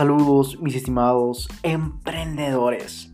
Saludos mis estimados emprendedores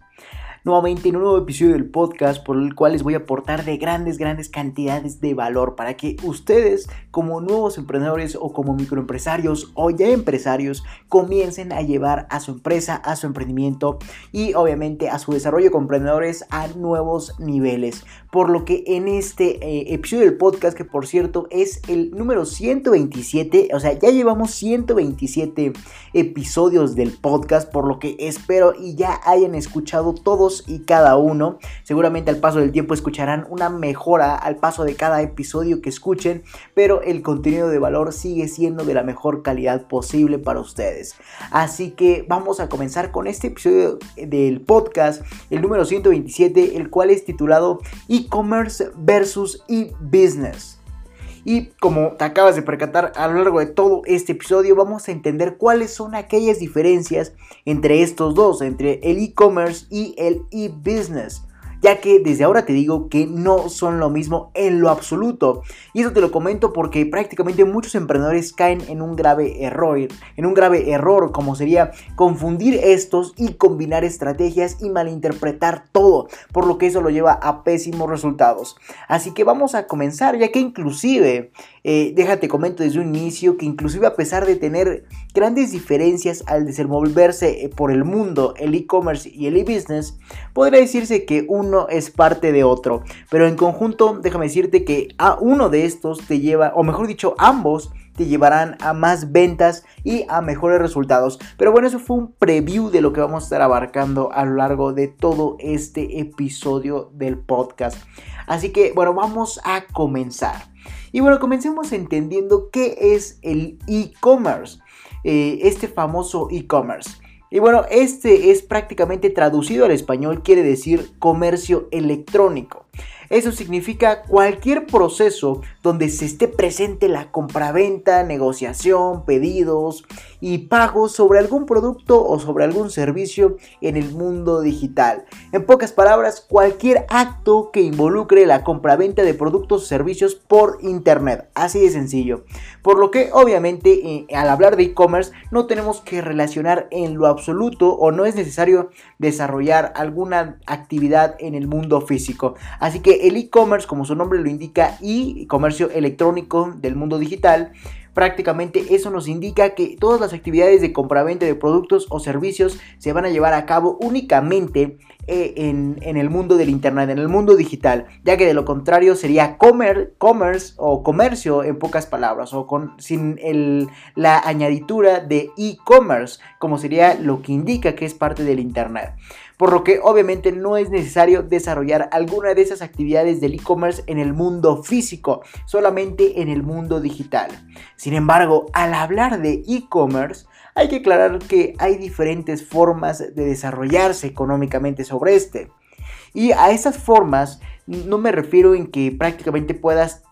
nuevamente en un nuevo episodio del podcast por el cual les voy a aportar de grandes, grandes cantidades de valor para que ustedes como nuevos emprendedores o como microempresarios o ya empresarios comiencen a llevar a su empresa, a su emprendimiento y obviamente a su desarrollo con emprendedores a nuevos niveles. Por lo que en este eh, episodio del podcast, que por cierto es el número 127, o sea, ya llevamos 127 episodios del podcast, por lo que espero y ya hayan escuchado todos y cada uno. Seguramente al paso del tiempo escucharán una mejora al paso de cada episodio que escuchen, pero el contenido de valor sigue siendo de la mejor calidad posible para ustedes. Así que vamos a comenzar con este episodio del podcast, el número 127, el cual es titulado e-commerce versus e-business. Y como te acabas de percatar a lo largo de todo este episodio, vamos a entender cuáles son aquellas diferencias entre estos dos, entre el e-commerce y el e-business ya que desde ahora te digo que no son lo mismo en lo absoluto. Y eso te lo comento porque prácticamente muchos emprendedores caen en un grave error, en un grave error como sería confundir estos y combinar estrategias y malinterpretar todo, por lo que eso lo lleva a pésimos resultados. Así que vamos a comenzar, ya que inclusive, eh, déjate comento desde un inicio, que inclusive a pesar de tener grandes diferencias al desenvolverse eh, por el mundo, el e-commerce y el e-business, podría decirse que un es parte de otro. Pero en conjunto, déjame decirte que a uno de estos te lleva, o mejor dicho, ambos te llevarán a más ventas y a mejores resultados. Pero bueno, eso fue un preview de lo que vamos a estar abarcando a lo largo de todo este episodio del podcast. Así que bueno, vamos a comenzar. Y bueno, comencemos entendiendo qué es el e-commerce, eh, este famoso e-commerce. Y bueno, este es prácticamente traducido al español, quiere decir comercio electrónico. Eso significa cualquier proceso donde se esté presente la compraventa, negociación, pedidos y pagos sobre algún producto o sobre algún servicio en el mundo digital. En pocas palabras, cualquier acto que involucre la compraventa de productos o servicios por internet. Así de sencillo. Por lo que obviamente eh, al hablar de e-commerce no tenemos que relacionar en lo absoluto o no es necesario desarrollar alguna actividad en el mundo físico. Así que el e-commerce, como su nombre lo indica, y comercio electrónico del mundo digital, prácticamente eso nos indica que todas las actividades de compraventa de productos o servicios se van a llevar a cabo únicamente eh, en, el mundo del internet, en el mundo digital, ya que de lo contrario sería comer, commerce o comercio en pocas palabras, o con, sin el, la añadidura de e-commerce, como sería lo que indica que es parte del internet por lo que obviamente no es necesario desarrollar alguna de esas actividades del e-commerce en el mundo físico, solamente en el mundo digital. Sin embargo, al hablar de e-commerce, hay que aclarar que hay diferentes formas de desarrollarse económicamente sobre este. Y a esas formas no me refiero en que prácticamente puedas,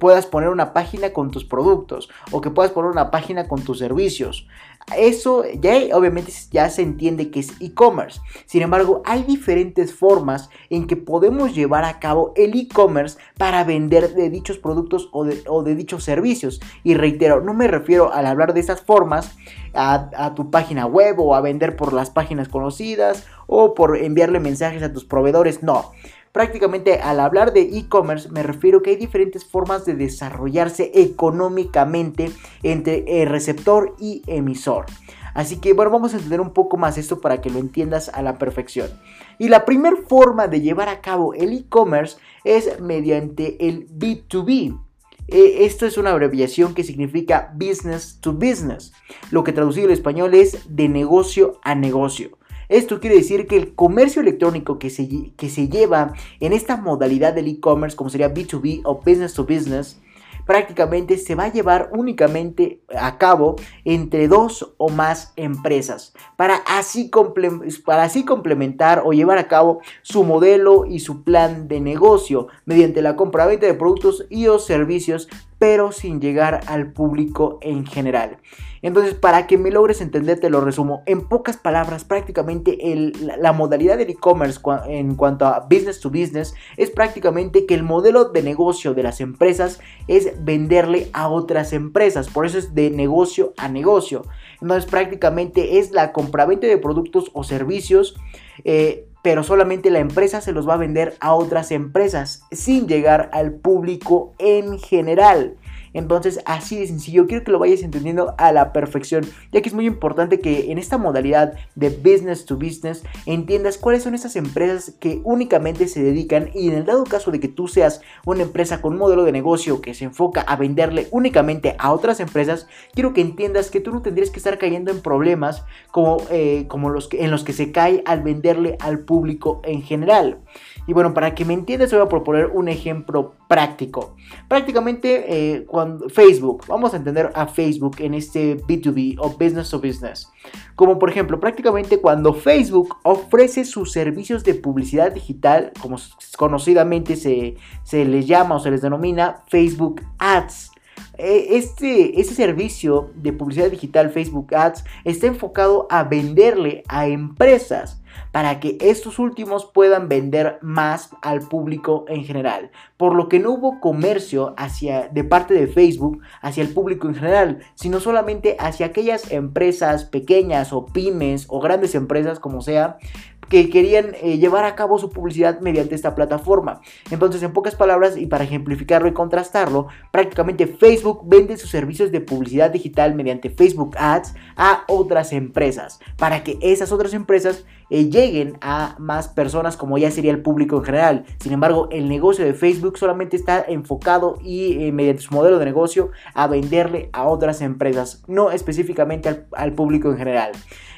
puedas poner una página con tus productos o que puedas poner una página con tus servicios. Eso ya obviamente ya se entiende que es e-commerce. Sin embargo, hay diferentes formas en que podemos llevar a cabo el e-commerce para vender de dichos productos o de, dichos servicios. Y reitero, no me refiero al hablar de esas formas a, a tu página web o a vender por las páginas conocidas o por enviarle mensajes a tus proveedores. No. Prácticamente al hablar de e-commerce me refiero que hay diferentes formas de desarrollarse económicamente entre el receptor y emisor. Así que bueno, vamos a entender un poco más esto para que lo entiendas a la perfección. Y la primera forma de llevar a cabo el e-commerce es mediante el B2B. Eh, esto es una abreviación que significa business to business, lo que traducido al español es de negocio a negocio. Esto quiere decir que el comercio electrónico que se, que se lleva en esta modalidad del e-commerce, como sería B2B o business to business, prácticamente se va a llevar únicamente a cabo entre dos o más empresas para así, para así complementar o llevar a cabo su modelo y su plan de negocio mediante la compra-venta de productos y o servicios pero sin llegar al público en general. Entonces, para que me logres entender, te lo resumo. En pocas palabras, prácticamente la, modalidad del e-commerce en cuanto a business to business es prácticamente que el modelo de negocio de las empresas es venderle a otras empresas. Por eso es de negocio a negocio. Entonces prácticamente es la compraventa de productos o servicios. Eh, pero solamente la empresa se los va a vender a otras empresas sin llegar al público en general. Entonces, así de sencillo, quiero que lo vayas entendiendo a la perfección, ya que es muy importante que en esta modalidad de business to business entiendas cuáles son esas empresas que únicamente se dedican y en el dado caso de que tú seas una empresa con un modelo de negocio que se enfoca a venderle únicamente a otras empresas, quiero que entiendas que tú no tendrías que estar cayendo en problemas como, eh, como los que, en los que se cae al venderle al público en general. Y bueno, para que me entiendas, voy a proponer un ejemplo práctico. Prácticamente eh, cuando Facebook, vamos a entender a Facebook en este B2B o business to business. Como por ejemplo, prácticamente cuando Facebook ofrece sus servicios de publicidad digital, como conocidamente se, se les llama o se les denomina Facebook Ads. E, este, este servicio de publicidad digital Facebook Ads está enfocado a venderle a empresas para que estos últimos puedan vender más al público en general. Por lo que no hubo comercio hacia, de parte de Facebook hacia el público en general, sino solamente hacia aquellas empresas pequeñas o pymes o grandes empresas como sea que querían eh, llevar a cabo su publicidad mediante esta plataforma. Entonces, en pocas palabras, y para ejemplificarlo y contrastarlo, prácticamente Facebook vende sus servicios de publicidad digital mediante Facebook Ads a otras empresas, para que esas otras empresas eh, lleguen a más personas como ya sería el público en general. Sin embargo, el negocio de Facebook solamente está enfocado y eh, mediante su modelo de negocio a venderle a otras empresas, no específicamente al, público en general.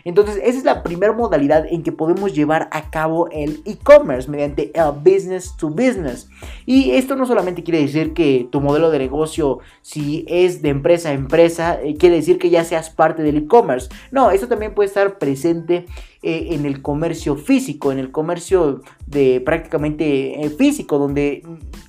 Entonces, esa es la primera modalidad en que podemos llevar a cabo el e-commerce mediante el business to business. Y esto no solamente quiere decir que tu modelo de negocio, si es de empresa a empresa, eh, quiere decir que ya seas parte del e-commerce. No, esto también puede estar presente eh, en el comercio físico, en el comercio de prácticamente eh, físico, donde,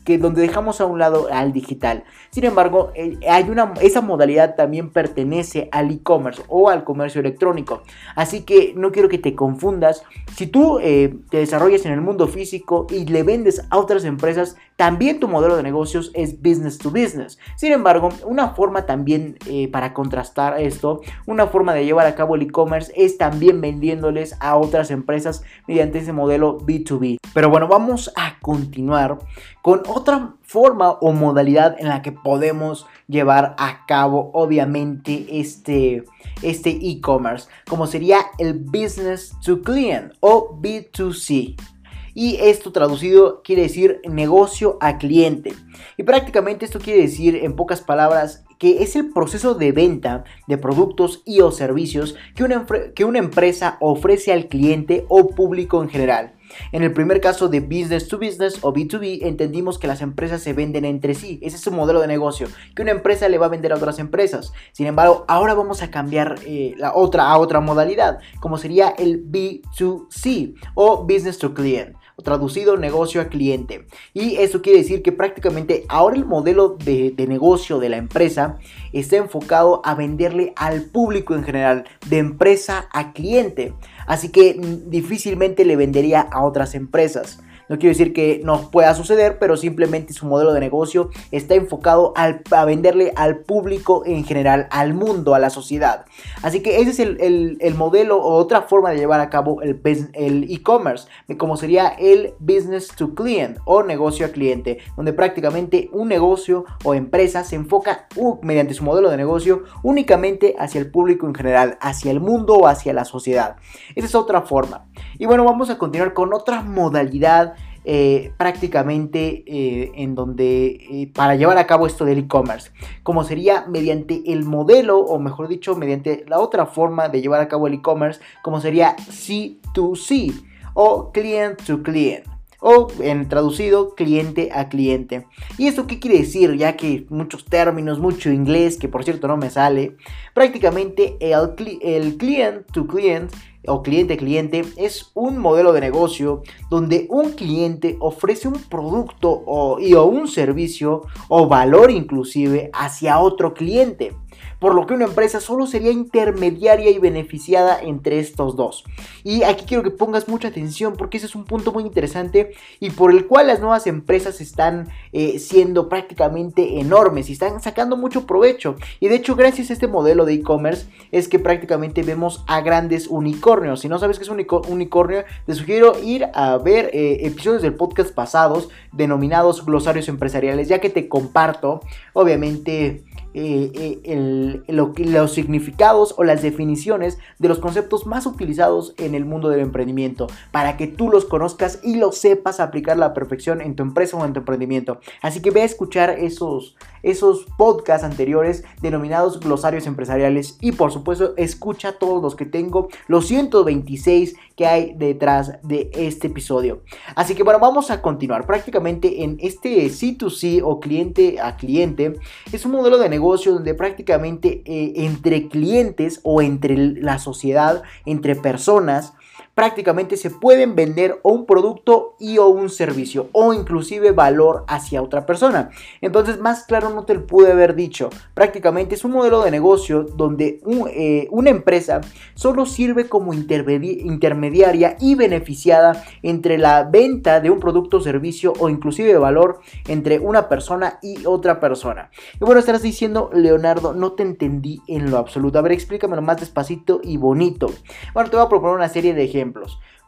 que, donde dejamos a un lado al digital. Sin embargo, eh, hay una, esa modalidad también pertenece al e-commerce o al comercio electrónico. Así que no quiero que te confundas. Si tú te desarrollas en el mundo físico y le vendes a otras empresas, también tu modelo de negocios es business to business. Sin embargo, una forma también para contrastar esto, una forma de llevar a cabo el e-commerce es también vendiéndole a otras empresas mediante ese modelo B2B. Pero bueno, vamos a continuar con otra forma o modalidad en la que podemos llevar a cabo obviamente este este e-commerce, como sería el business to client o B2C. Y esto traducido quiere decir negocio a cliente. Y prácticamente esto quiere decir en pocas palabras que es el proceso de venta de productos y o servicios que una, que una empresa ofrece al cliente o público en general. En el primer caso de business to business o B2B, entendimos que las empresas se venden entre sí. Ese es su modelo de negocio, que una empresa le va a vender a otras empresas. Sin embargo, ahora vamos a cambiar eh, la otra a otra modalidad, como sería el B2C o business to client traducido negocio a cliente. Y eso quiere decir que prácticamente ahora el modelo de, negocio de la empresa está enfocado a venderle al público en general, de empresa a cliente. Así que mm, difícilmente le vendería a otras empresas. No quiero decir que no pueda suceder, pero simplemente su modelo de negocio está enfocado a venderle al público en general, al mundo, a la sociedad. Así que ese es el, modelo o otra forma de llevar a cabo el e-commerce, como sería el business to client o negocio a cliente, donde prácticamente un negocio o empresa se enfoca mediante su modelo de negocio únicamente hacia el público en general, hacia el mundo o hacia la sociedad. Esa es otra forma. Y bueno, vamos a continuar con otra modalidad eh, prácticamente eh, en donde eh, para llevar a cabo esto del e-commerce, como sería mediante el modelo o mejor dicho mediante la otra forma de llevar a cabo el e-commerce, como sería C2C o client to client o en traducido cliente a cliente. ¿Y esto qué quiere decir? Ya que muchos términos, mucho inglés, que por cierto no me sale, prácticamente el, el client to client o cliente cliente es un modelo de negocio donde un cliente ofrece un producto o, y, o un servicio o valor inclusive hacia otro cliente. Por lo que una empresa solo sería intermediaria y beneficiada entre estos dos. Y aquí quiero que pongas mucha atención porque ese es un punto muy interesante y por el cual las nuevas empresas están eh, siendo prácticamente enormes y están sacando mucho provecho. Y de hecho, gracias a este modelo de e-commerce es que prácticamente vemos a grandes unicornios. Si no sabes qué es un unicornio, te sugiero ir a ver eh, episodios del podcast pasados denominados glosarios empresariales, ya que te comparto, obviamente, eh, eh, los significados o las definiciones de los conceptos más utilizados en el mundo del emprendimiento para que tú los conozcas y los sepas aplicar a la perfección en tu empresa o en tu emprendimiento. Así que ve a escuchar esos, esos podcasts anteriores denominados glosarios empresariales y por supuesto escucha todos los que tengo, los 126 que hay detrás de este episodio. Así que bueno, vamos a continuar. Prácticamente en este C2C o cliente a cliente es un modelo de negocio donde prácticamente eh, entre clientes o entre la sociedad, entre personas, prácticamente se pueden vender o un producto y o un servicio o inclusive valor hacia otra persona. Entonces más claro no te lo pude haber dicho. Prácticamente es un modelo de negocio donde eh, una empresa solo sirve como intermediaria y beneficiada entre la venta de un producto servicio o inclusive valor entre una persona y otra persona. Y bueno, estarás diciendo, Leonardo, no te entendí en lo absoluto. A ver, explícamelo más despacito y bonito. Bueno, te voy a proponer una serie de ejemplos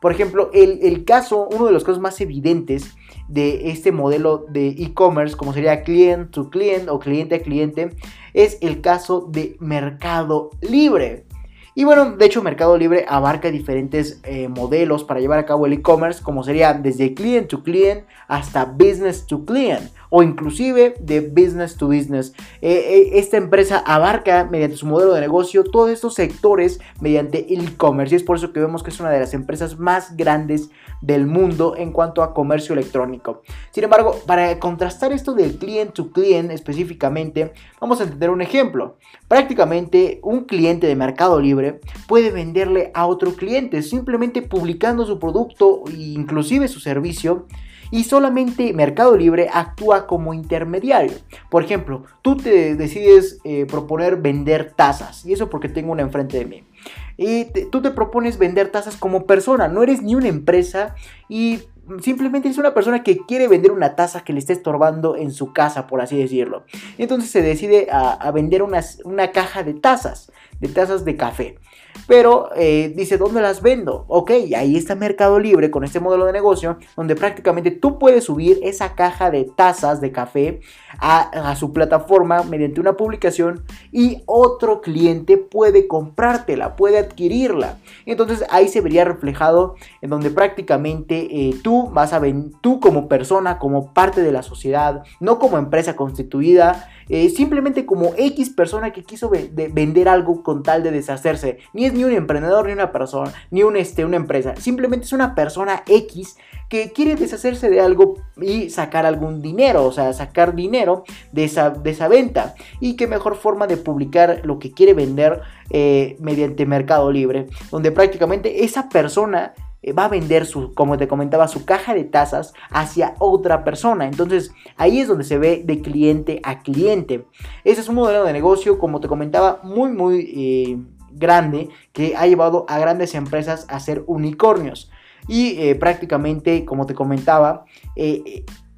por ejemplo, el, caso, uno de los casos más evidentes de este modelo de e-commerce, como sería client to client o cliente a cliente, es el caso de Mercado Libre. Y bueno, de hecho Mercado Libre abarca diferentes eh, modelos para llevar a cabo el e-commerce, como sería desde client to client hasta business to client o inclusive de business to business. Eh, eh, esta empresa abarca mediante su modelo de negocio todos estos sectores mediante el e-commerce y es por eso que vemos que es una de las empresas más grandes del mundo en cuanto a comercio electrónico. Sin embargo, para contrastar esto del client to client específicamente, vamos a entender un ejemplo. Prácticamente un cliente de Mercado Libre puede venderle a otro cliente simplemente publicando su producto e inclusive su servicio y solamente Mercado Libre actúa como intermediario. Por ejemplo, tú te decides eh, proponer vender tazas y eso porque tengo una enfrente de mí. Y tú te propones vender tazas como persona, no eres ni una empresa y simplemente es una persona que quiere vender una taza que le está estorbando en su casa, por así decirlo. Entonces se decide a, vender una caja de tazas, de tazas de café. Pero eh, dice, ¿dónde las vendo? Ok, ahí está Mercado Libre con este modelo de negocio donde prácticamente tú puedes subir esa caja de tazas de café a, su plataforma mediante una publicación y otro cliente puede comprártela, puede adquirirla. Entonces ahí se vería reflejado en donde prácticamente eh, tú vas a tú como persona, como parte de la sociedad, no como empresa constituida, eh, simplemente como X persona que quiso vender algo con tal de deshacerse. Es ni un emprendedor, ni una persona, ni un, este, una empresa. Simplemente es una persona X que quiere deshacerse de algo y sacar algún dinero, o sea, sacar dinero de esa, de esa venta. Y qué mejor forma de publicar lo que quiere vender eh, mediante Mercado Libre, donde prácticamente esa persona eh, va a vender su, como te comentaba, su caja de tazas hacia otra persona. Entonces ahí es donde se ve de cliente a cliente. Ese es un modelo de negocio, como te comentaba, muy, muy eh, grande que ha llevado a grandes empresas a ser unicornios. Y eh, prácticamente, como te comentaba,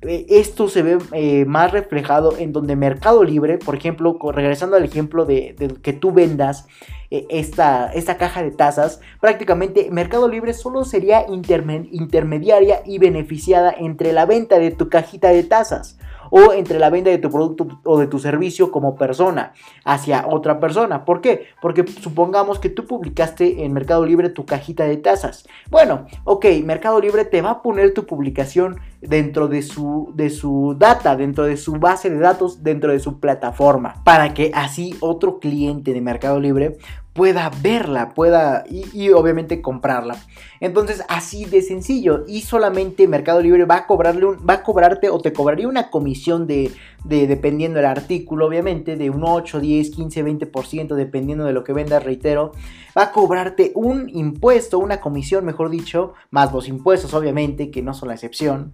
esto se ve más reflejado en donde Mercado Libre, por ejemplo, regresando al ejemplo de que tú vendas eh, esta, esta caja de tazas, prácticamente Mercado Libre solo sería intermediaria y beneficiada entre la venta de tu cajita de tazas o entre la venta de tu producto o de tu servicio como persona hacia otra persona. ¿Por qué? Porque supongamos que tú publicaste en Mercado Libre tu cajita de tazas. Bueno, ok, Mercado Libre te va a poner tu publicación dentro de su, de su data, dentro de su base de datos, dentro de su plataforma, para que así otro cliente de Mercado Libre pueda verla, pueda y, obviamente comprarla. Entonces, así de sencillo. Y solamente Mercado Libre va a cobrarle un, va a cobrarte o te cobraría una comisión de, de dependiendo del artículo, obviamente, de un 8, 10, 15, 20%, dependiendo de lo que vendas, reitero. Va a cobrarte un impuesto, una comisión, mejor dicho, más los impuestos, obviamente, que no son la excepción.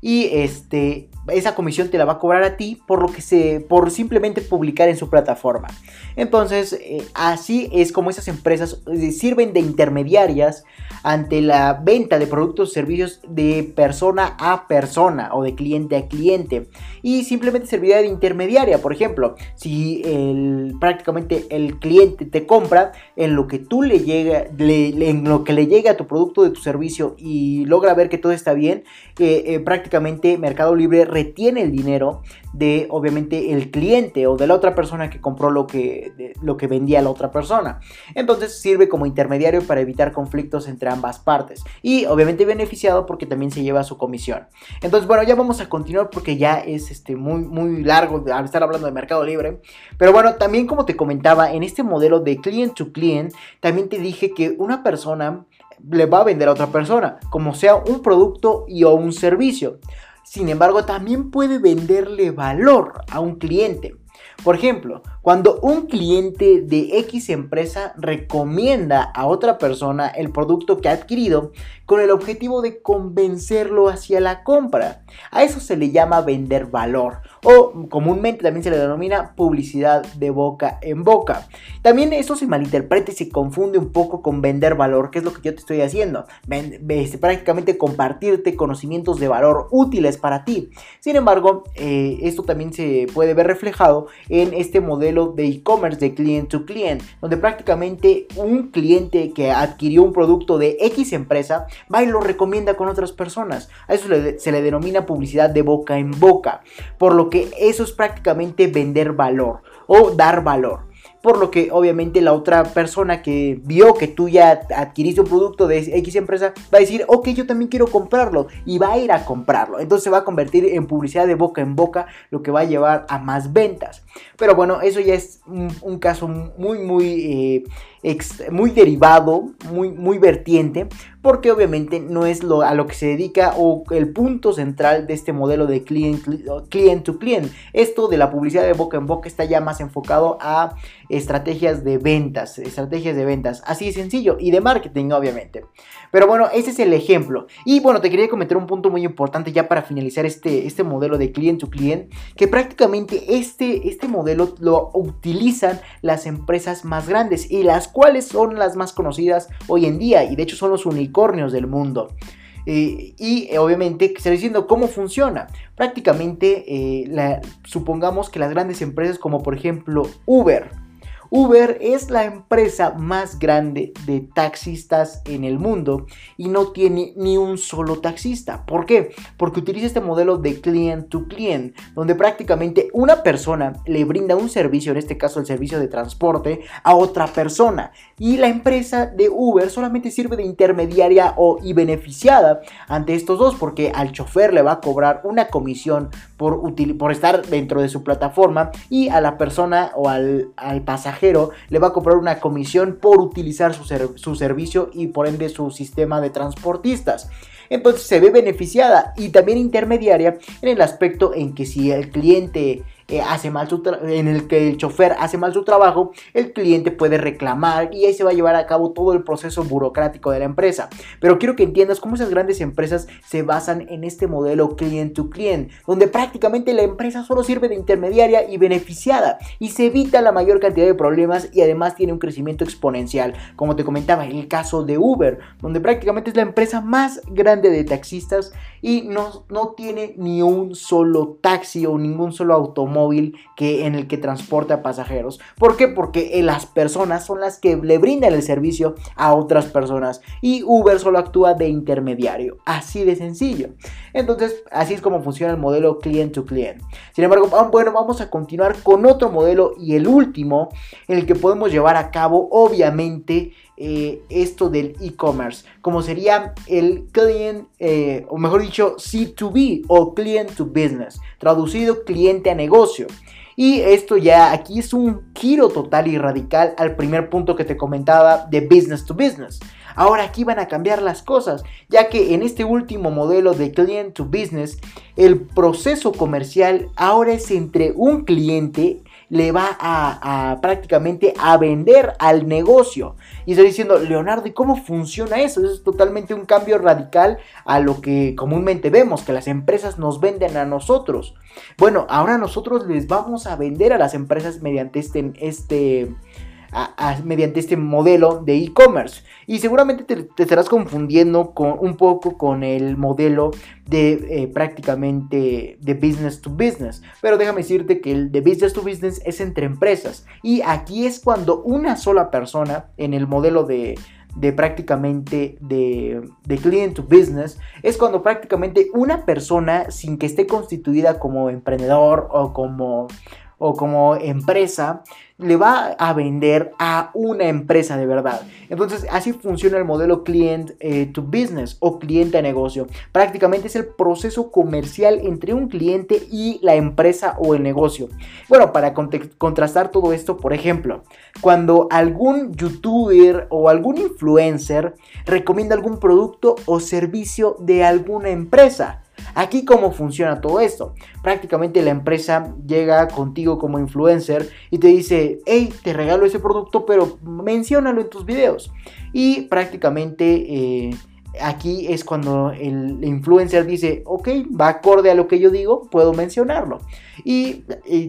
Y este, esa comisión te la va a cobrar a ti por lo que se, por simplemente publicar en su plataforma. Entonces, eh, así es como esas empresas eh, sirven de intermediarias ante la venta de productos o servicios de persona a persona o de cliente a cliente. Y simplemente serviría de intermediaria. Por ejemplo, si prácticamente el cliente te compra en lo que tú le llega, en lo que le llega a tu producto de tu servicio y logra ver que todo está bien, eh, prácticamente Mercado Libre retiene el dinero de obviamente el cliente o de la otra persona que compró lo que, lo que vendía la otra persona. Entonces sirve como intermediario para evitar conflictos entre ambas partes y obviamente beneficiado porque también se lleva su comisión. Entonces bueno, ya vamos a continuar porque ya es este, muy, muy largo al estar hablando de Mercado Libre. Pero bueno, también como te comentaba, en este modelo de client to client, también te dije que una persona le va a vender a otra persona, como sea un producto y o un servicio. Sin embargo, también puede venderle valor a un cliente. Por ejemplo, cuando un cliente de X empresa recomienda a otra persona el producto que ha adquirido con el objetivo de convencerlo hacia la compra. A eso se le llama vender valor o comúnmente también se le denomina publicidad de boca en boca. También eso se malinterpreta y se confunde un poco con vender valor, que es lo que yo te estoy haciendo. Este, prácticamente compartirte conocimientos de valor útiles para ti. Sin embargo, eh, esto también se puede ver reflejado en este modelo de e-commerce de client to client, donde prácticamente un cliente que adquirió un producto de X empresa va y lo recomienda con otras personas. A eso se le denomina publicidad de boca en boca. Por lo que eso es prácticamente vender valor o dar valor por lo que obviamente la otra persona que vio que tú ya adquiriste un producto de X empresa va a decir, ok, yo también quiero comprarlo y va a ir a comprarlo. Entonces se va a convertir en publicidad de boca en boca, lo que va a llevar a más ventas. Pero bueno, eso ya es un, caso muy, muy... Eh, muy derivado, muy, muy vertiente, porque obviamente no es lo, a lo que se dedica o el punto central de este modelo de client, client to client. Esto de la publicidad de boca en boca está ya más enfocado a estrategias de ventas, estrategias de ventas, así de sencillo, y de marketing obviamente. Pero bueno, ese es el ejemplo. Y bueno, te quería comentar un punto muy importante ya para finalizar este, este modelo de client to client, que prácticamente este, este modelo lo utilizan las empresas más grandes y las cuales son las más conocidas hoy en día y de hecho son los unicornios del mundo. Eh, y eh, obviamente se diciendo cómo funciona. Prácticamente eh, supongamos que las grandes empresas como por ejemplo Uber, Uber es la empresa más grande de taxistas en el mundo y no tiene ni un solo taxista. ¿Por qué? Porque utiliza este modelo de client to client, donde prácticamente una persona le brinda un servicio, en este caso el servicio de transporte, a otra persona. Y la empresa de Uber solamente sirve de intermediaria o y beneficiada ante estos dos, porque al chofer le va a cobrar una comisión por, estar dentro de su plataforma y a la persona o al, al pasajero le va a comprar una comisión por utilizar su, su servicio y por ende su sistema de transportistas. Entonces se ve beneficiada y también intermediaria en el aspecto en que si el cliente eh, hace mal su en el que el chofer hace mal su trabajo, el cliente puede reclamar y ahí se va a llevar a cabo todo el proceso burocrático de la empresa. Pero quiero que entiendas cómo esas grandes empresas se basan en este modelo client to client, donde prácticamente la empresa solo sirve de intermediaria y beneficiada y se evita la mayor cantidad de problemas y además tiene un crecimiento exponencial. Como te comentaba, en el caso de Uber, donde prácticamente es la empresa más grande de taxistas y no, no tiene ni un solo taxi o ningún solo automóvil que, en el que transporta pasajeros. ¿Por qué? Porque eh, las personas son las que le brindan el servicio a otras personas y Uber solo actúa de intermediario. Así de sencillo. Entonces, así es como funciona el modelo client to client. Sin embargo, bueno, vamos a continuar con otro modelo y el último en el que podemos llevar a cabo, obviamente, eh, esto del e-commerce, como sería el client, eh, o mejor dicho, C2B o client to business, traducido cliente a negocio. Y esto ya aquí es un giro total y radical al primer punto que te comentaba de business to business. Ahora aquí van a cambiar las cosas, ya que en este último modelo de client to business, el proceso comercial ahora es entre un cliente le va a, prácticamente a vender al negocio. Y estoy diciendo, Leonardo, ¿y cómo funciona eso? Eso es totalmente un cambio radical a lo que comúnmente vemos, que las empresas nos venden a nosotros. Bueno, ahora nosotros les vamos a vender a las empresas mediante este, este mediante este modelo de e-commerce. Y seguramente te, estarás confundiendo con, un poco con el modelo de eh, prácticamente de business to business. Pero déjame decirte que el de business to business es entre empresas. Y aquí es cuando una sola persona en el modelo de, de prácticamente de, de, client to business es cuando prácticamente una persona sin que esté constituida como emprendedor o como o como empresa le va a vender a una empresa de verdad. Entonces así funciona el modelo client eh, to business o cliente a negocio. Prácticamente es el proceso comercial entre un cliente y la empresa o el negocio. Bueno, para contrastar todo esto, por ejemplo, cuando algún youtuber o algún influencer recomienda algún producto o servicio de alguna empresa. Aquí cómo funciona todo esto. Prácticamente la empresa llega contigo como influencer y te dice, hey, te regalo ese producto, pero menciónalo en tus videos. Y prácticamente... Eh, aquí es cuando el influencer dice, ok, va acorde a lo que yo digo, puedo mencionarlo. Y,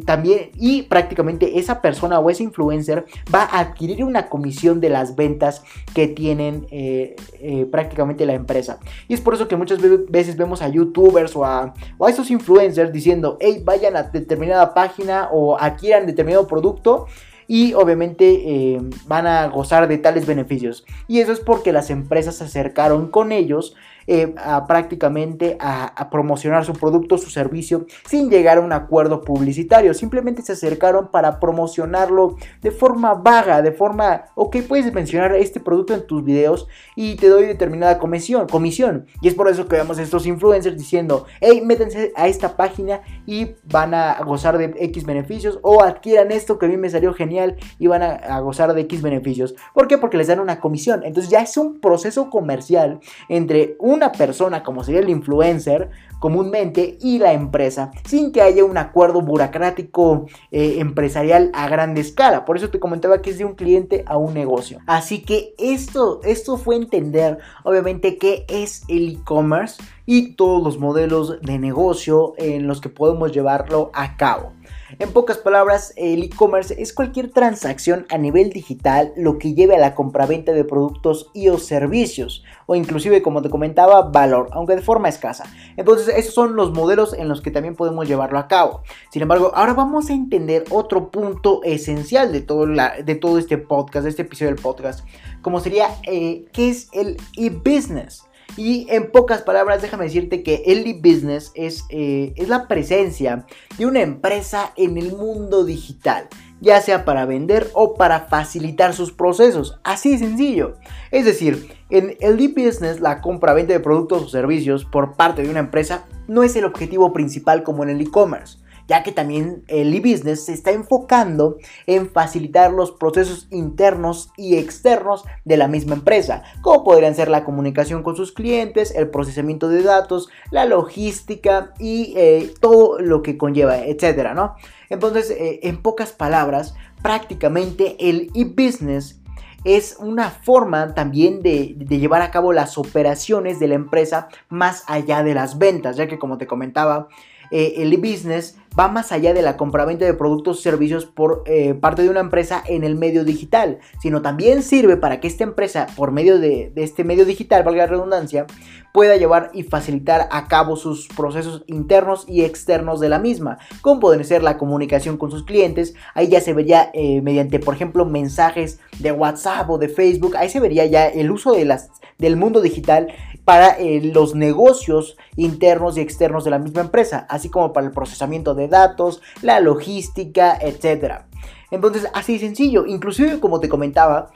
también, y prácticamente esa persona o ese influencer va a adquirir una comisión de las ventas que tienen eh, eh, prácticamente la empresa. Y es por eso que muchas veces vemos a youtubers o a, o a esos influencers diciendo, hey, vayan a determinada página o adquieran determinado producto y obviamente eh, van a gozar de tales beneficios. Y eso es porque las empresas se acercaron con ellos eh, a prácticamente a, promocionar su producto, su servicio, sin llegar a un acuerdo publicitario. Simplemente se acercaron para promocionarlo de forma vaga, de forma, ok, puedes mencionar este producto en tus videos y te doy determinada comisión. comisión. Y es por eso que vemos a estos influencers diciendo, hey, métanse a esta página y van a gozar de X beneficios o adquieran esto que a mí me salió genial y van a, a gozar de X beneficios. ¿Por qué? Porque les dan una comisión. Entonces ya es un proceso comercial entre un una persona como sería el influencer comúnmente y la empresa sin que haya un acuerdo burocrático eh, empresarial a gran escala. Por eso te comentaba que es de un cliente a un negocio. Así que esto, esto fue entender obviamente qué es el e-commerce y todos los modelos de negocio en los que podemos llevarlo a cabo. En pocas palabras, el e-commerce es cualquier transacción a nivel digital lo que lleve a la compraventa de productos y o servicios, o inclusive, como te comentaba, valor, aunque de forma escasa. Entonces, esos son los modelos en los que también podemos llevarlo a cabo. Sin embargo, ahora vamos a entender otro punto esencial de todo, de todo este podcast, de este episodio del podcast, como sería, eh, ¿qué es el e-business? Y en pocas palabras, déjame decirte que el e-business es, eh, es la presencia de una empresa en el mundo digital, ya sea para vender o para facilitar sus procesos. Así de sencillo. Es decir, en el e-business, la compra-venta de productos o servicios por parte de una empresa no es el objetivo principal como en el e-commerce ya que también el e-business se está enfocando en facilitar los procesos internos y externos de la misma empresa, como podrían ser la comunicación con sus clientes, el procesamiento de datos, la logística y eh, todo lo que conlleva, etcétera, ¿no? Entonces, eh, en pocas palabras, prácticamente el e-business es una forma también de, de, llevar a cabo las operaciones de la empresa más allá de las ventas, ya que como te comentaba, eh, el e-business va más allá de la compraventa de productos o servicios por eh, parte de una empresa en el medio digital, sino también sirve para que esta empresa, por medio de, de este medio digital, valga la redundancia, pueda llevar y facilitar a cabo sus procesos internos y externos de la misma, como pueden ser la comunicación con sus clientes, ahí ya se vería eh, mediante, por ejemplo, mensajes de WhatsApp o de Facebook, ahí se vería ya el uso de las, del mundo digital para eh, los negocios internos y externos de la misma empresa, así como para el procesamiento de datos, la logística, etc. Entonces, así sencillo, inclusive como te comentaba,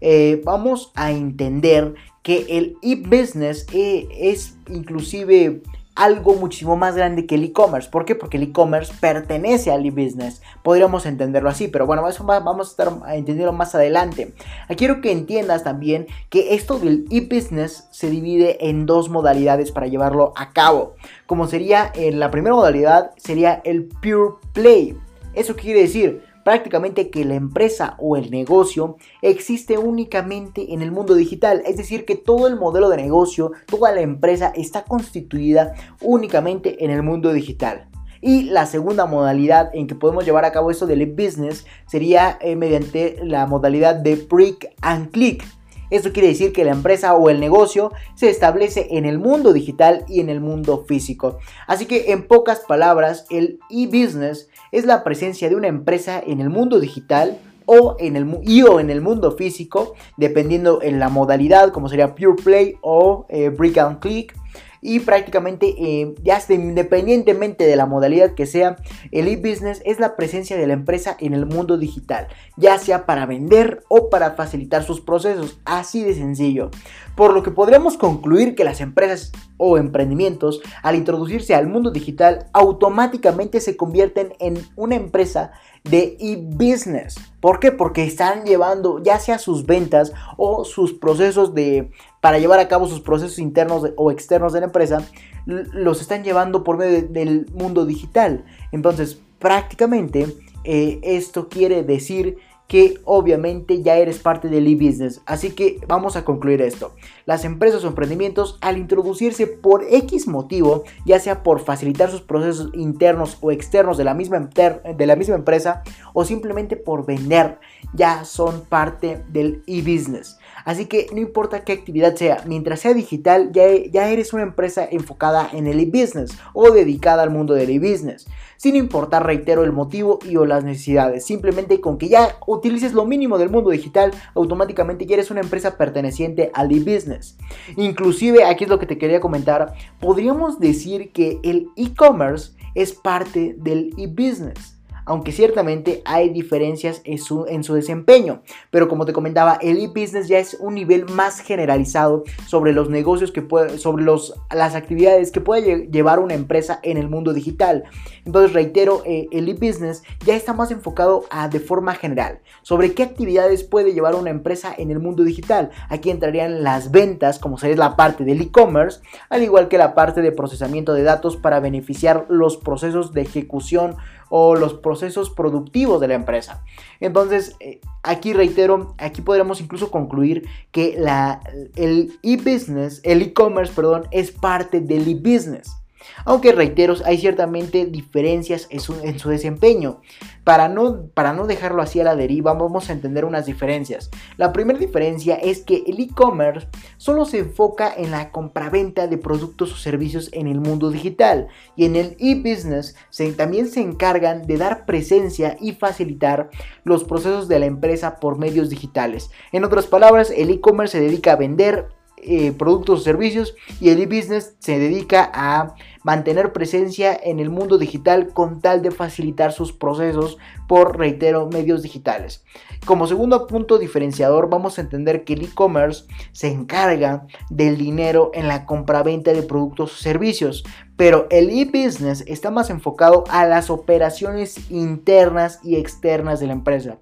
eh, vamos a entender que el e-business eh, es inclusive algo muchísimo más grande que el e-commerce. ¿Por qué? Porque el e-commerce pertenece al e-business. Podríamos entenderlo así, pero bueno, eso vamos a estar entendiendo más adelante. Quiero que entiendas también que esto del e-business se divide en dos modalidades para llevarlo a cabo. Como sería en la primera modalidad, sería el pure play. ¿Eso quiere decir? Prácticamente que la empresa o el negocio existe únicamente en el mundo digital. Es decir, que todo el modelo de negocio, toda la empresa está constituida únicamente en el mundo digital. Y la segunda modalidad en que podemos llevar a cabo esto del business sería eh, mediante la modalidad de brick and click. Esto quiere decir que la empresa o el negocio se establece en el mundo digital y en el mundo físico. Así que en pocas palabras, el e-business es la presencia de una empresa en el mundo digital o en el, y o en el mundo físico, dependiendo en la modalidad, como sería Pure Play o eh, Brick and Click y prácticamente eh, ya independientemente de la modalidad que sea, el e-business es la presencia de la empresa en el mundo digital, ya sea para vender o para facilitar sus procesos, así de sencillo. Por lo que podríamos concluir que las empresas o emprendimientos, al introducirse al mundo digital, automáticamente se convierten en una empresa de e-business. ¿Por qué? Porque están llevando ya sea sus ventas o sus procesos de para llevar a cabo sus procesos internos o externos de la empresa, los están llevando por medio del mundo digital. Entonces, prácticamente eh, esto quiere decir que obviamente ya eres parte del e-business. Así que vamos a concluir esto. Las empresas o emprendimientos al introducirse por X motivo, ya sea por facilitar sus procesos internos o externos de la misma, de la misma empresa o simplemente por vender, ya son parte del e-business. Así que no importa qué actividad sea, mientras sea digital, ya, ya eres una empresa enfocada en el e-business o dedicada al mundo del e-business. Sin importar, reitero, el motivo y o las necesidades. Simplemente con que ya utilices lo mínimo del mundo digital, automáticamente ya eres una empresa perteneciente al e-business. Inclusive, aquí es lo que te quería comentar, podríamos decir que el e-commerce es parte del e-business aunque ciertamente hay diferencias en su, en su desempeño. Pero como te comentaba, el e-business ya es un nivel más generalizado sobre los negocios que puede, sobre los, las actividades que puede llevar una empresa en el mundo digital. Entonces, reitero, eh, el e-business ya está más enfocado a, de forma general sobre qué actividades puede llevar una empresa en el mundo digital. Aquí entrarían las ventas, como sería la parte del e-commerce, al igual que la parte de procesamiento de datos para beneficiar los procesos de ejecución o los procesos productivos de la empresa. Entonces, eh, aquí reitero, aquí podremos incluso concluir que la, el e-business, el e-commerce, perdón, es parte del e-business. Aunque reitero, hay ciertamente diferencias en su, desempeño. Para no, para no dejarlo así a la deriva, vamos a entender unas diferencias. La primera diferencia es que el e-commerce solo se enfoca en la compraventa de productos o servicios en el mundo digital y en el e-business también se encargan de dar presencia y facilitar los procesos de la empresa por medios digitales. En otras palabras, el e-commerce se dedica a vender eh, productos o servicios y el e-business se dedica a mantener presencia en el mundo digital con tal de facilitar sus procesos por, reitero, medios digitales. Como segundo punto diferenciador, vamos a entender que el e-commerce se encarga del dinero en la compraventa de productos o servicios, pero el e-business está más enfocado a las operaciones internas y externas de la empresa.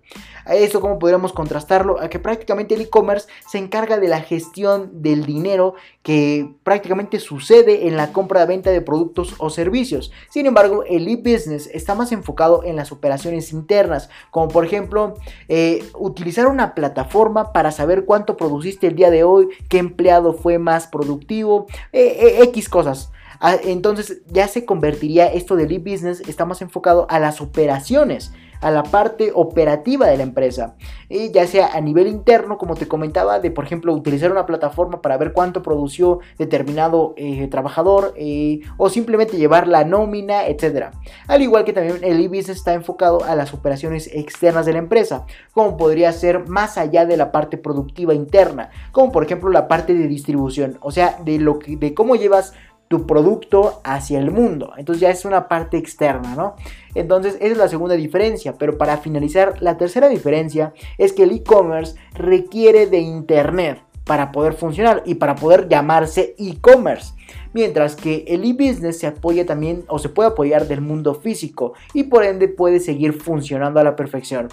A esto, ¿cómo podríamos contrastarlo? A que prácticamente el e-commerce se encarga de la gestión del dinero que prácticamente sucede en la compra-venta de productos o servicios. Sin embargo, el e-business está más enfocado en las operaciones internas, como por ejemplo, eh, utilizar una plataforma para saber cuánto produciste el día de hoy, qué empleado fue más productivo, eh, eh, X cosas. Ah, entonces ya se convertiría esto del e-business, está más enfocado a las operaciones a la parte operativa de la empresa. Y ya sea a nivel interno, como te comentaba, de por ejemplo utilizar una plataforma para ver cuánto produció determinado eh, trabajador eh, o simplemente llevar la nómina, etc. Al igual que también el e-business está enfocado a las operaciones externas de la empresa, como podría ser más allá de la parte productiva interna, como por ejemplo la parte de distribución, o sea, de, lo que, de cómo llevas tu producto hacia el mundo. Entonces ya es una parte externa, ¿no? Entonces esa es la segunda diferencia. Pero para finalizar, la tercera diferencia es que el e-commerce requiere de Internet para poder funcionar y para poder llamarse e-commerce. mientras que el e-business se apoya también o se puede apoyar del mundo físico y por ende puede seguir funcionando a la perfección.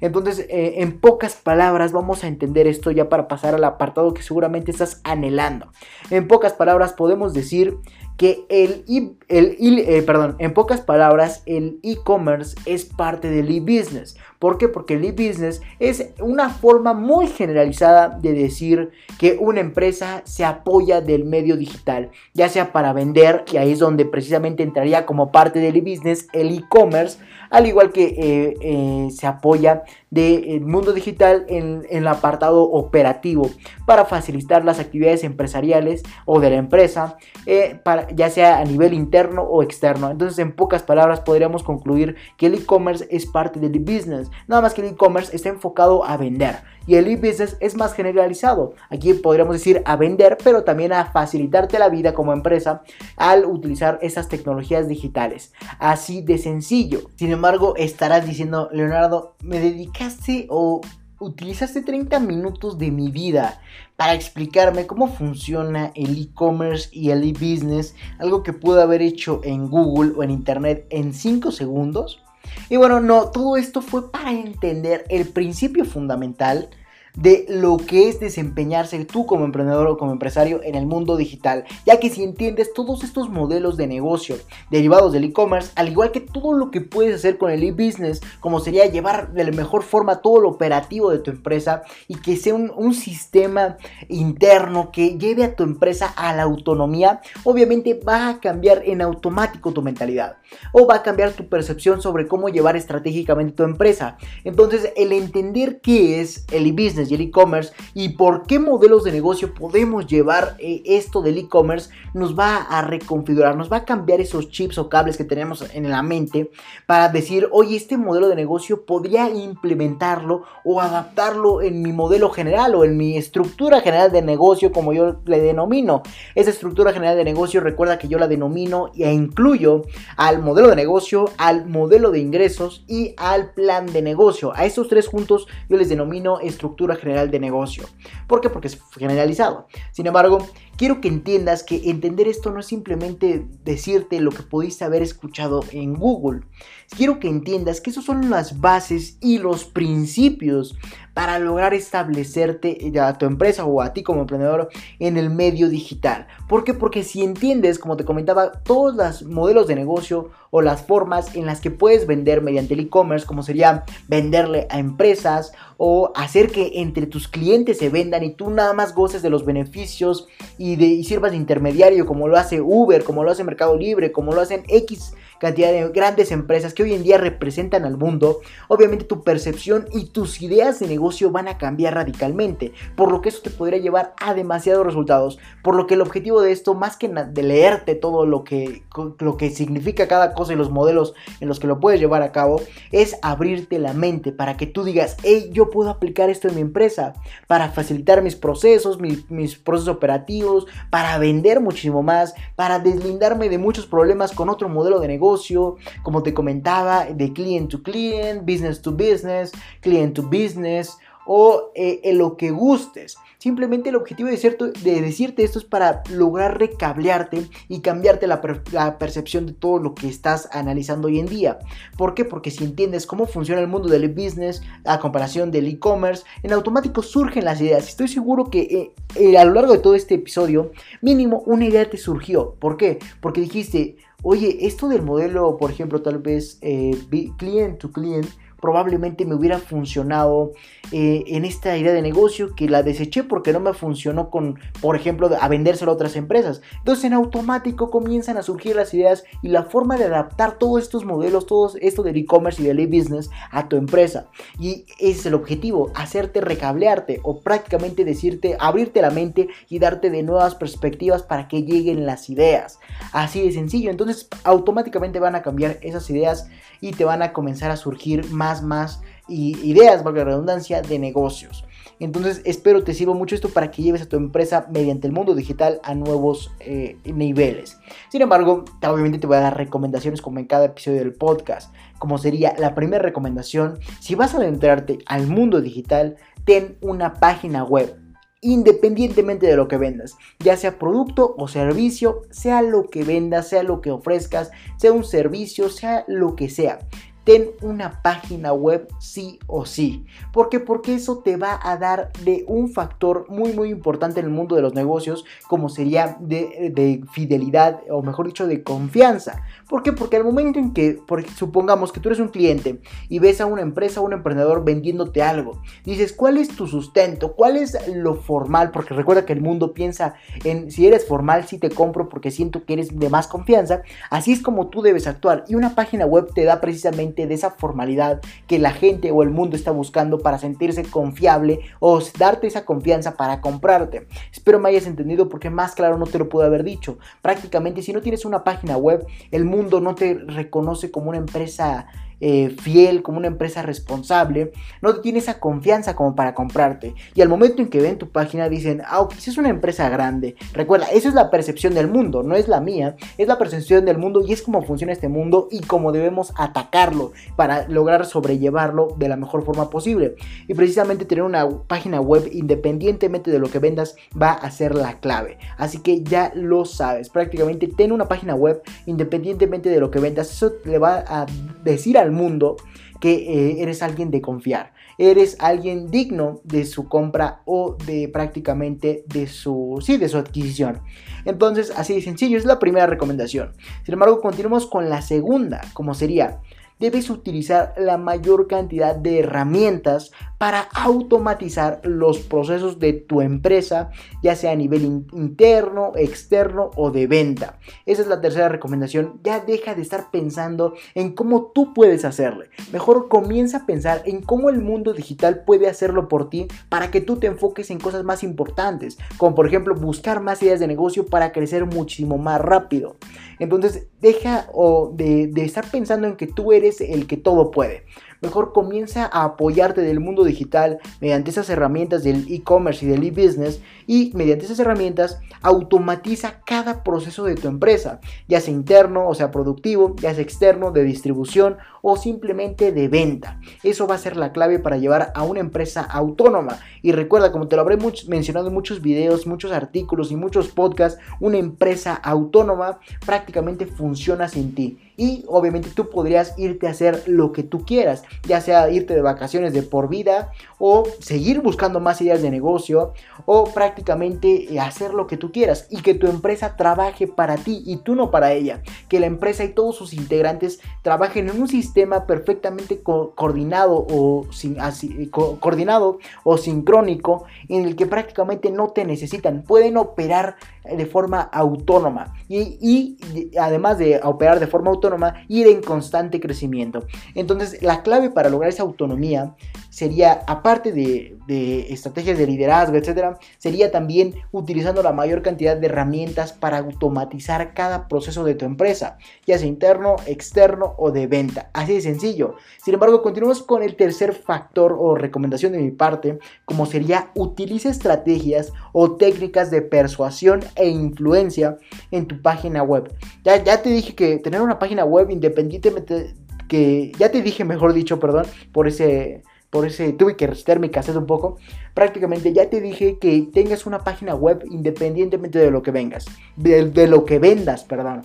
Entonces, eh, en pocas palabras, vamos a entender esto ya para pasar al apartado que seguramente estás anhelando. En pocas palabras, podemos decir que el, eh, perdón, en pocas palabras, el e-commerce es parte del e-business. ¿Por qué? Porque el e-business es una forma muy generalizada de decir que una empresa se apoya del medio digital, ya sea para vender, y ahí es donde precisamente entraría como parte del e-business el e-commerce, al igual que eh, eh, se apoya del mundo digital en, el apartado operativo para facilitar las actividades empresariales o de la empresa, eh, ya sea a nivel interno o externo. Entonces, en pocas palabras, podríamos concluir que el e-commerce es parte del e-business, nada más que el e-commerce está enfocado a vender y el e-business es más generalizado. Aquí podríamos decir a vender, pero también a facilitarte la vida como empresa al utilizar esas tecnologías digitales. Así de sencillo. Sin embargo, estarás diciendo, Leonardo, me dedicaste o utilizaste 30 minutos de mi vida para explicarme cómo funciona el e-commerce y el e-business, algo que pude haber hecho en Google o en Internet en 5 segundos. Y bueno, no, todo esto fue para entender el principio fundamental de lo que es desempeñarse tú como emprendedor o como empresario en el mundo digital, ya que si entiendes todos estos modelos de negocio derivados del e-commerce, al igual que todo lo que puedes hacer con el e-business, como sería llevar de la mejor forma todo lo operativo de tu empresa y que sea un, un sistema interno que lleve a tu empresa a la autonomía, obviamente va a cambiar en automático tu mentalidad o va a cambiar tu percepción sobre cómo llevar estratégicamente tu empresa. Entonces, el entender qué es el e-business, y el e-commerce y por qué modelos de negocio podemos llevar eh, esto del e-commerce nos va a reconfigurar, nos va a cambiar esos chips o cables que tenemos en la mente para decir, oye, este modelo de negocio podría implementarlo o adaptarlo en mi modelo general o en mi estructura general de negocio como yo le denomino. Esa estructura general de negocio recuerda que yo la denomino e incluyo al modelo de negocio, al modelo de ingresos y al plan de negocio. A estos tres juntos yo les denomino estructura general de negocio. ¿Por qué? Porque es generalizado. Sin embargo, quiero que entiendas que entender esto no es simplemente decirte lo que pudiste haber escuchado en Google. Quiero que entiendas que esos son las bases y los principios para lograr establecerte a tu empresa o a ti como emprendedor en el medio digital. ¿Por qué? Porque si entiendes, como te comentaba, todos los modelos de negocio o las formas en las que puedes vender mediante el e-commerce, como sería venderle a empresas o hacer que entre tus clientes se vendan y tú nada más goces de los beneficios y, de, y sirvas de intermediario como lo hace Uber, como lo hace Mercado Libre, como lo hacen X cantidad de grandes empresas que hoy en día representan al mundo, obviamente tu percepción y tus ideas de negocio van a cambiar radicalmente, por lo que eso te podría llevar a demasiados resultados, por lo que el objetivo de esto, más que de leerte todo lo que, lo que significa cada cosa y los modelos en los que lo puedes llevar a cabo, es abrirte la mente para que tú digas, hey, yo puedo aplicar esto en mi empresa, para facilitar mis procesos, mis, mis procesos operativos, para vender muchísimo más, para deslindarme de muchos problemas con otro modelo de negocio, como te comentaba, de client to client, business to business, client to business o eh, en lo que gustes. Simplemente el objetivo de, de, decirte esto es para lograr recablearte y cambiarte la, percepción de todo lo que estás analizando hoy en día. ¿Por qué? Porque si entiendes cómo funciona el mundo del business a comparación del e-commerce, en automático surgen las ideas. Estoy seguro que eh, eh, a lo largo de todo este episodio, mínimo una idea te surgió. ¿Por qué? Porque dijiste, oye, esto del modelo, por ejemplo, tal vez eh, client to client, probablemente me hubiera funcionado eh, en esta idea de negocio que la deseché porque no me funcionó con, por ejemplo, a vendérselo a otras empresas. Entonces en automático comienzan a surgir las ideas y la forma de adaptar todos estos modelos, todo esto del e-commerce y del e-business a tu empresa. Y es el objetivo, hacerte recablearte o prácticamente decirte, abrirte la mente y darte de nuevas perspectivas para que lleguen las ideas. Así de sencillo. Entonces automáticamente van a cambiar esas ideas y te van a comenzar a surgir más más, ideas, valga la redundancia, de negocios. Entonces espero te sirva mucho esto para que lleves a tu empresa mediante el mundo digital a nuevos eh, niveles. Sin embargo, obviamente te voy a dar recomendaciones como en cada episodio del podcast. Como sería la primera recomendación, si vas a adentrarte al mundo digital, ten una página web independientemente de lo que vendas, ya sea producto o servicio, sea lo que vendas, sea lo que ofrezcas, sea un servicio, sea lo que sea ten una página web sí o sí. ¿Por qué? Porque eso te va a dar de un factor muy muy importante en el mundo de los negocios como sería de, fidelidad o mejor dicho de confianza. ¿Por qué? Porque al momento en que, supongamos que tú eres un cliente y ves a una empresa o un emprendedor vendiéndote algo, dices, ¿cuál es tu sustento? ¿Cuál es lo formal? Porque recuerda que el mundo piensa en si eres formal, si te compro porque siento que eres de más confianza. Así es como tú debes actuar. Y una página web te da precisamente de esa formalidad que la gente o el mundo está buscando para sentirse confiable o darte esa confianza para comprarte. Espero me hayas entendido porque más claro no te lo puedo haber dicho. Prácticamente si no tienes una página web, el mundo no te reconoce como una empresa eh, fiel, como una empresa responsable, no tiene esa confianza como para comprarte. Y al momento en que ven tu página dicen, ah, ok, si es una empresa grande. Recuerda, eso es la percepción del mundo, no es la mía, es la percepción del mundo y es como funciona este mundo y cómo debemos atacarlo para lograr sobrellevarlo de la mejor forma posible. Y precisamente tener una página web independientemente de lo que vendas va a ser la clave. Así que ya lo sabes, prácticamente ten una página web independientemente de lo que vendas. Eso le va a decir al mundo que eh, eres alguien de confiar, eres alguien digno de su compra o de prácticamente de su, sí, de su adquisición. Entonces, así de sencillo, es la primera recomendación. Sin embargo, continuamos con la segunda, como sería, debes utilizar la mayor cantidad de herramientas para automatizar los procesos de tu empresa, ya sea a nivel interno, externo o de venta. Esa es la tercera recomendación. Ya deja de estar pensando en cómo tú puedes hacerle. Mejor comienza a pensar en cómo el mundo digital puede hacerlo por ti para que tú te enfoques en cosas más importantes, como por ejemplo buscar más ideas de negocio para crecer muchísimo más rápido. Entonces deja de, de estar pensando en que tú eres el que todo puede mejor comienza a apoyarte del mundo digital mediante esas herramientas del e-commerce y del e-business y mediante esas herramientas automatiza cada proceso de tu empresa, ya sea interno o sea productivo, ya sea externo, de distribución o simplemente de venta. Eso va a ser la clave para llevar a una empresa autónoma. Y recuerda, como te lo habré mencionado en muchos videos, muchos artículos y muchos podcasts, una empresa autónoma prácticamente funciona sin ti y obviamente tú podrías irte a hacer lo que tú quieras, ya sea irte de vacaciones de por vida o seguir buscando más ideas de negocio o prácticamente hacer lo que tú quieras y que tu empresa trabaje para ti y tú no para ella, que la empresa y todos sus integrantes trabajen en un sistema perfectamente coordinado o sin, coordinado o sincrónico en el que prácticamente no te necesitan, pueden operar de forma autónoma y, y además de operar de forma autónoma ir en constante crecimiento. Entonces, la clave para lograr esa autonomía sería, aparte de, estrategias de liderazgo, etcétera, sería también utilizando la mayor cantidad de herramientas para automatizar cada proceso de tu empresa, ya sea interno, externo o de venta. Así de sencillo. Sin embargo, continuamos con el tercer factor o recomendación de mi parte, como sería utiliza estrategias o técnicas de persuasión e influencia en tu página web. Ya, ya te dije que tener una página web independientemente que ya te dije, mejor dicho, perdón, por ese por ese tuve que recitar mi cassette un poco. Prácticamente ya te dije que tengas una página web independientemente de lo que vengas, de, lo que vendas, perdón.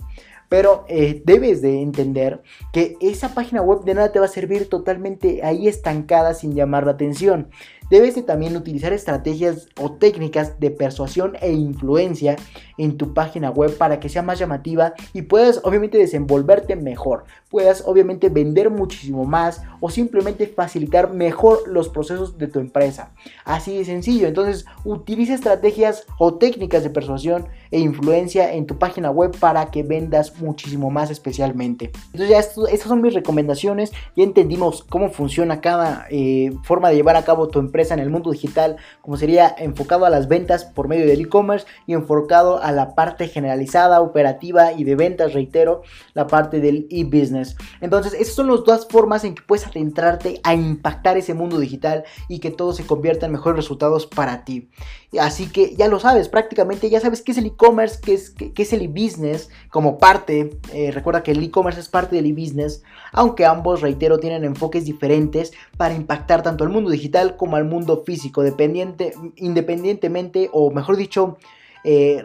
Pero eh, debes de entender que esa página web de nada te va a servir totalmente ahí estancada sin llamar la atención. Debes de también utilizar estrategias o técnicas de persuasión e influencia en tu página web para que sea más llamativa y puedas obviamente desenvolverte mejor, puedas obviamente vender muchísimo más o simplemente facilitar mejor los procesos de tu empresa. Así de sencillo. Entonces utiliza estrategias o técnicas de persuasión e influencia en tu página web para que vendas muchísimo más especialmente. Entonces ya estas son mis recomendaciones. Ya entendimos cómo funciona cada eh, forma de llevar a cabo tu empresa en el mundo digital, como sería enfocado a las ventas por medio del e-commerce y enfocado a la parte generalizada, operativa y de ventas, reitero, la parte del e-business. Entonces, esas son las dos formas en que puedes adentrarte a impactar ese mundo digital y que todo se convierta en mejores resultados para ti. Así que ya lo sabes, prácticamente ya sabes qué es el e-commerce, qué es, qué, es el e-business como parte. Eh, recuerda que el e-commerce es parte del e-business, aunque ambos, reitero, tienen enfoques diferentes para impactar tanto al mundo digital como al mundo físico, dependiente, independientemente, o mejor dicho, eh,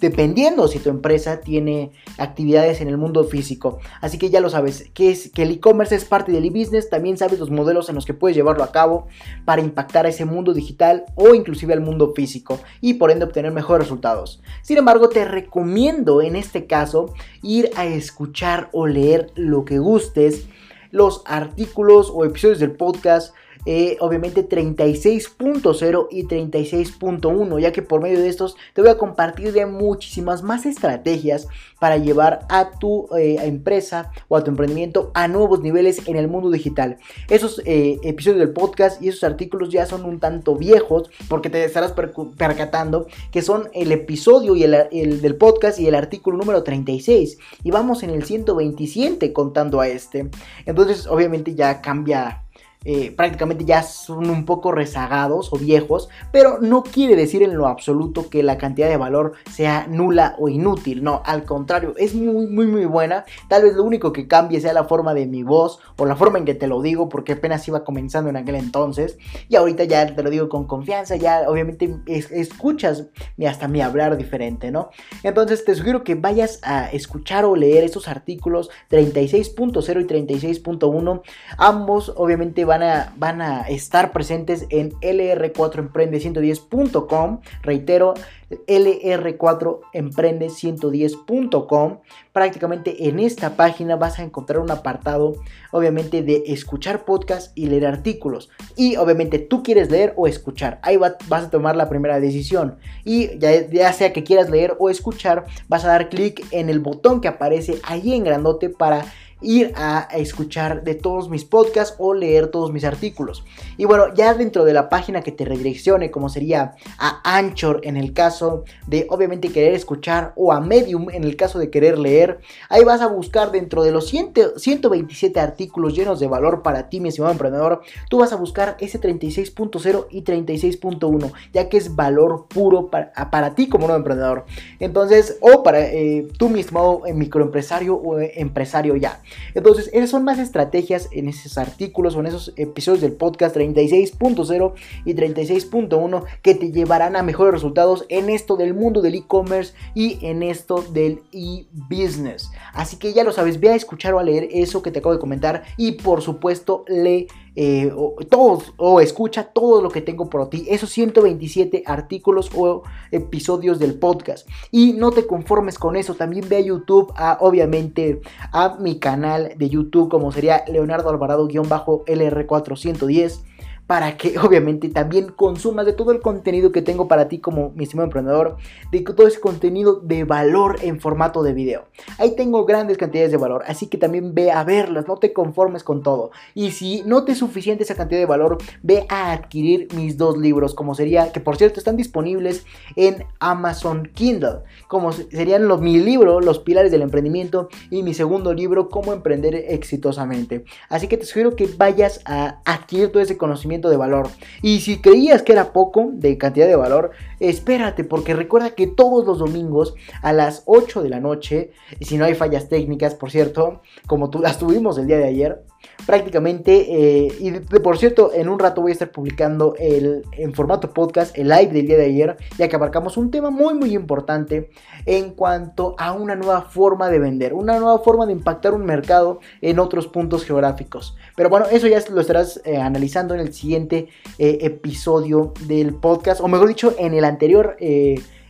dependiendo si tu empresa tiene actividades en el mundo físico. Así que ya lo sabes, que, es, que el e-commerce es parte del e-business, también sabes los modelos en los que puedes llevarlo a cabo para impactar a ese mundo digital o inclusive al mundo físico y por ende obtener mejores resultados. Sin embargo, te recomiendo en este caso ir a escuchar o leer lo que gustes, los artículos o episodios del podcast eh, obviamente 36.0 y 36.1, ya que por medio de estos te voy a compartir de muchísimas más estrategias para llevar a tu eh, empresa o a tu emprendimiento a nuevos niveles en el mundo digital. Esos eh, episodios del podcast y esos artículos ya son un tanto viejos porque te estarás percatando que son el episodio y el, del podcast y el artículo número 36 y vamos en el 127 contando a este. Entonces obviamente ya cambia eh, prácticamente ya son un poco rezagados o viejos, pero no quiere decir en lo absoluto que la cantidad de valor sea nula o inútil, no, al contrario, es muy, muy, muy buena. Tal vez lo único que cambie sea la forma de mi voz o la forma en que te lo digo, porque apenas iba comenzando en aquel entonces, y ahorita ya te lo digo con confianza, ya obviamente escuchas hasta mi hablar diferente, ¿no? Entonces te sugiero que vayas a escuchar o leer esos artículos 36.0 y 36.1, ambos obviamente van van a, estar presentes en lr4emprende110.com. Reitero, lr4emprende110.com. Prácticamente en esta página vas a encontrar un apartado, obviamente, de escuchar podcast y leer artículos. Y obviamente tú quieres leer o escuchar. Ahí vas a tomar la primera decisión. Y ya, ya sea que quieras leer o escuchar, vas a dar clic en el botón que aparece ahí en grandote para ir a escuchar de todos mis podcasts o leer todos mis artículos. Y bueno, ya dentro de la página que te redireccione, como sería a Anchor en el caso de obviamente querer escuchar o a Medium en el caso de querer leer, ahí vas a buscar dentro de los 127 artículos llenos de valor para ti, mi estimado emprendedor, tú vas a buscar ese 36.0 y 36.1, ya que es valor puro para, para, ti como nuevo emprendedor. Entonces, o para eh, tú mismo, eh, microempresario o eh, empresario ya. Entonces, esas son más estrategias en esos artículos o en esos episodios del podcast 36.0 y 36.1 que te llevarán a mejores resultados en esto del mundo del e-commerce y en esto del e-business. Así que ya lo sabes, ve a escuchar o a leer eso que te acabo de comentar y por supuesto lee eh, todos, o escucha todo lo que tengo por ti, esos 127 artículos o episodios del podcast. Y no te conformes con eso, también ve a YouTube, a, obviamente a mi canal de YouTube, como sería Leonardo Alvarado-LR410 para que obviamente también consumas de todo el contenido que tengo para ti como mi estimado emprendedor, de todo ese contenido de valor en formato de video. Ahí tengo grandes cantidades de valor, así que también ve a verlas, no te conformes con todo. Y si no te es suficiente esa cantidad de valor, ve a adquirir mis dos libros, como sería, que por cierto están disponibles en Amazon Kindle, como serían los, mi libro, Los Pilares del Emprendimiento, y mi segundo libro, Cómo Emprender Exitosamente. Así que te sugiero que vayas a adquirir todo ese conocimiento de valor. Y si creías que era poco de cantidad de valor, espérate, porque recuerda que todos los domingos a las 8 de la noche, y si no hay fallas técnicas, por cierto, como tú las tuvimos el día de ayer, prácticamente, eh, y por cierto, en un rato voy a estar publicando el, en formato podcast el live del día de ayer, ya que abarcamos un tema muy muy importante en cuanto a una nueva forma de vender, una nueva forma de impactar un mercado en otros puntos geográficos. Pero bueno, eso ya lo estarás eh, analizando en el siguiente eh, episodio del podcast, o mejor dicho, en el anterior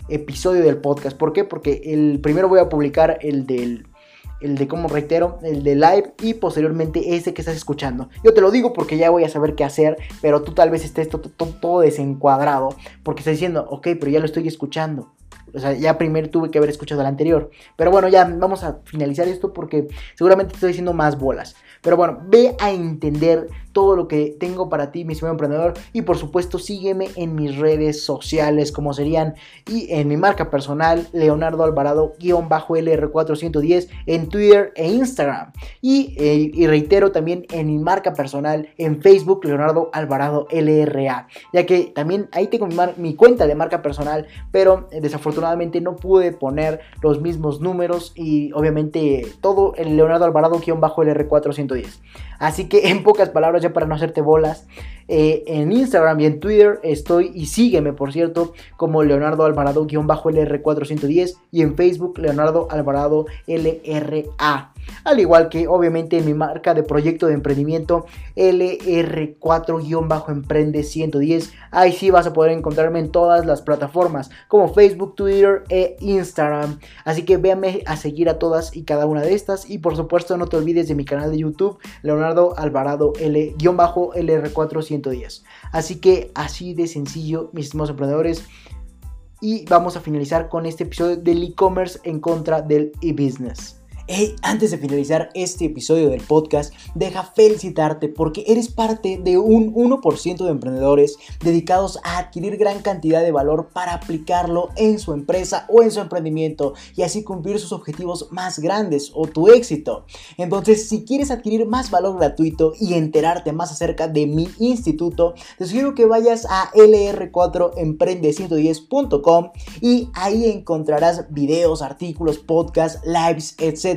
episodio del podcast. ¿Por qué? Porque el primero voy a publicar el del el de como reitero, el de live y posteriormente ese que estás escuchando. Yo te lo digo porque ya voy a saber qué hacer, pero tú tal vez estés todo, desencuadrado porque estás diciendo, ok, pero ya lo estoy escuchando. O sea, ya primero tuve que haber escuchado el anterior. Pero bueno, ya vamos a finalizar esto porque seguramente estoy diciendo más bolas. Pero bueno, ve a entender todo lo que tengo para ti, mi estimado emprendedor. Y por supuesto, sígueme en mis redes sociales, como serían y en mi marca personal, Leonardo Alvarado-LR410 en Twitter e Instagram. Eh, y, reitero también en mi marca personal en Facebook, Leonardo Alvarado LRA. Ya que también ahí tengo mi, cuenta de marca personal, pero eh, desafortunadamente no pude poner los mismos números y obviamente todo el Leonardo Alvarado-LR410. Así que en pocas palabras, ya para no hacerte bolas, Eh, en Instagram y en Twitter estoy y sígueme por cierto como Leonardo Alvarado-LR410 y en Facebook Leonardo Alvarado LRA al igual que obviamente en mi marca de proyecto de emprendimiento LR4-Emprende 110. Ahí sí vas a poder encontrarme en todas las plataformas como Facebook, Twitter e Instagram. Así que véame a seguir a todas y cada una de estas y por supuesto no te olvides de mi canal de YouTube Leonardo Alvarado L-LR410. Así que así de sencillo, mis estimados emprendedores. Y vamos a finalizar con este episodio del e-commerce en contra del e-business. Hey, antes de finalizar este episodio del podcast, deja felicitarte porque eres parte de un 1% de emprendedores dedicados a adquirir gran cantidad de valor para aplicarlo en su empresa o en su emprendimiento y así cumplir sus objetivos más grandes o tu éxito. Entonces, si quieres adquirir más valor gratuito y enterarte más acerca de mi instituto, te sugiero que vayas a lr4emprende110.com y ahí encontrarás videos, artículos, podcasts, lives, etc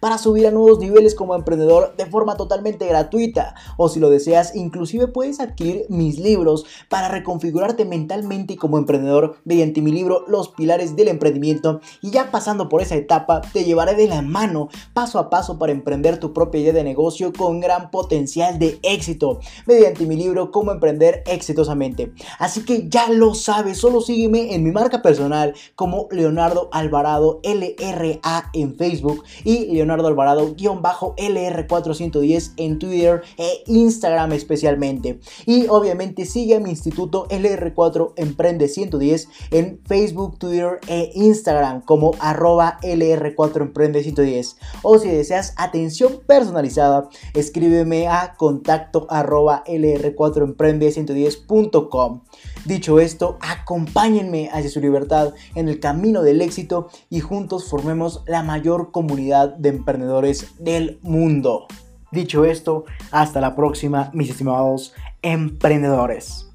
para subir a nuevos niveles como emprendedor de forma totalmente gratuita. O si lo deseas, inclusive puedes adquirir mis libros para reconfigurarte mentalmente como emprendedor mediante mi libro Los Pilares del Emprendimiento. Y ya pasando por esa etapa, te llevaré de la mano paso a paso para emprender tu propia idea de negocio con gran potencial de éxito mediante mi libro Cómo emprender exitosamente. Así que ya lo sabes, solo sígueme en mi marca personal como Leonardo Alvarado LRA en Facebook y Leonardo Alvarado-LR410 en Twitter e Instagram especialmente. Y obviamente sigue a mi instituto LR4 Emprende 110 en Facebook, Twitter e Instagram como arroba LR4 Emprende 110. O si deseas atención personalizada, escríbeme a contacto arroba LR4 Emprende 110.com. Dicho esto, acompáñenme hacia su libertad en el camino del éxito y juntos formemos la mayor comunidad de emprendedores del mundo. Dicho esto, hasta la próxima, mis estimados emprendedores.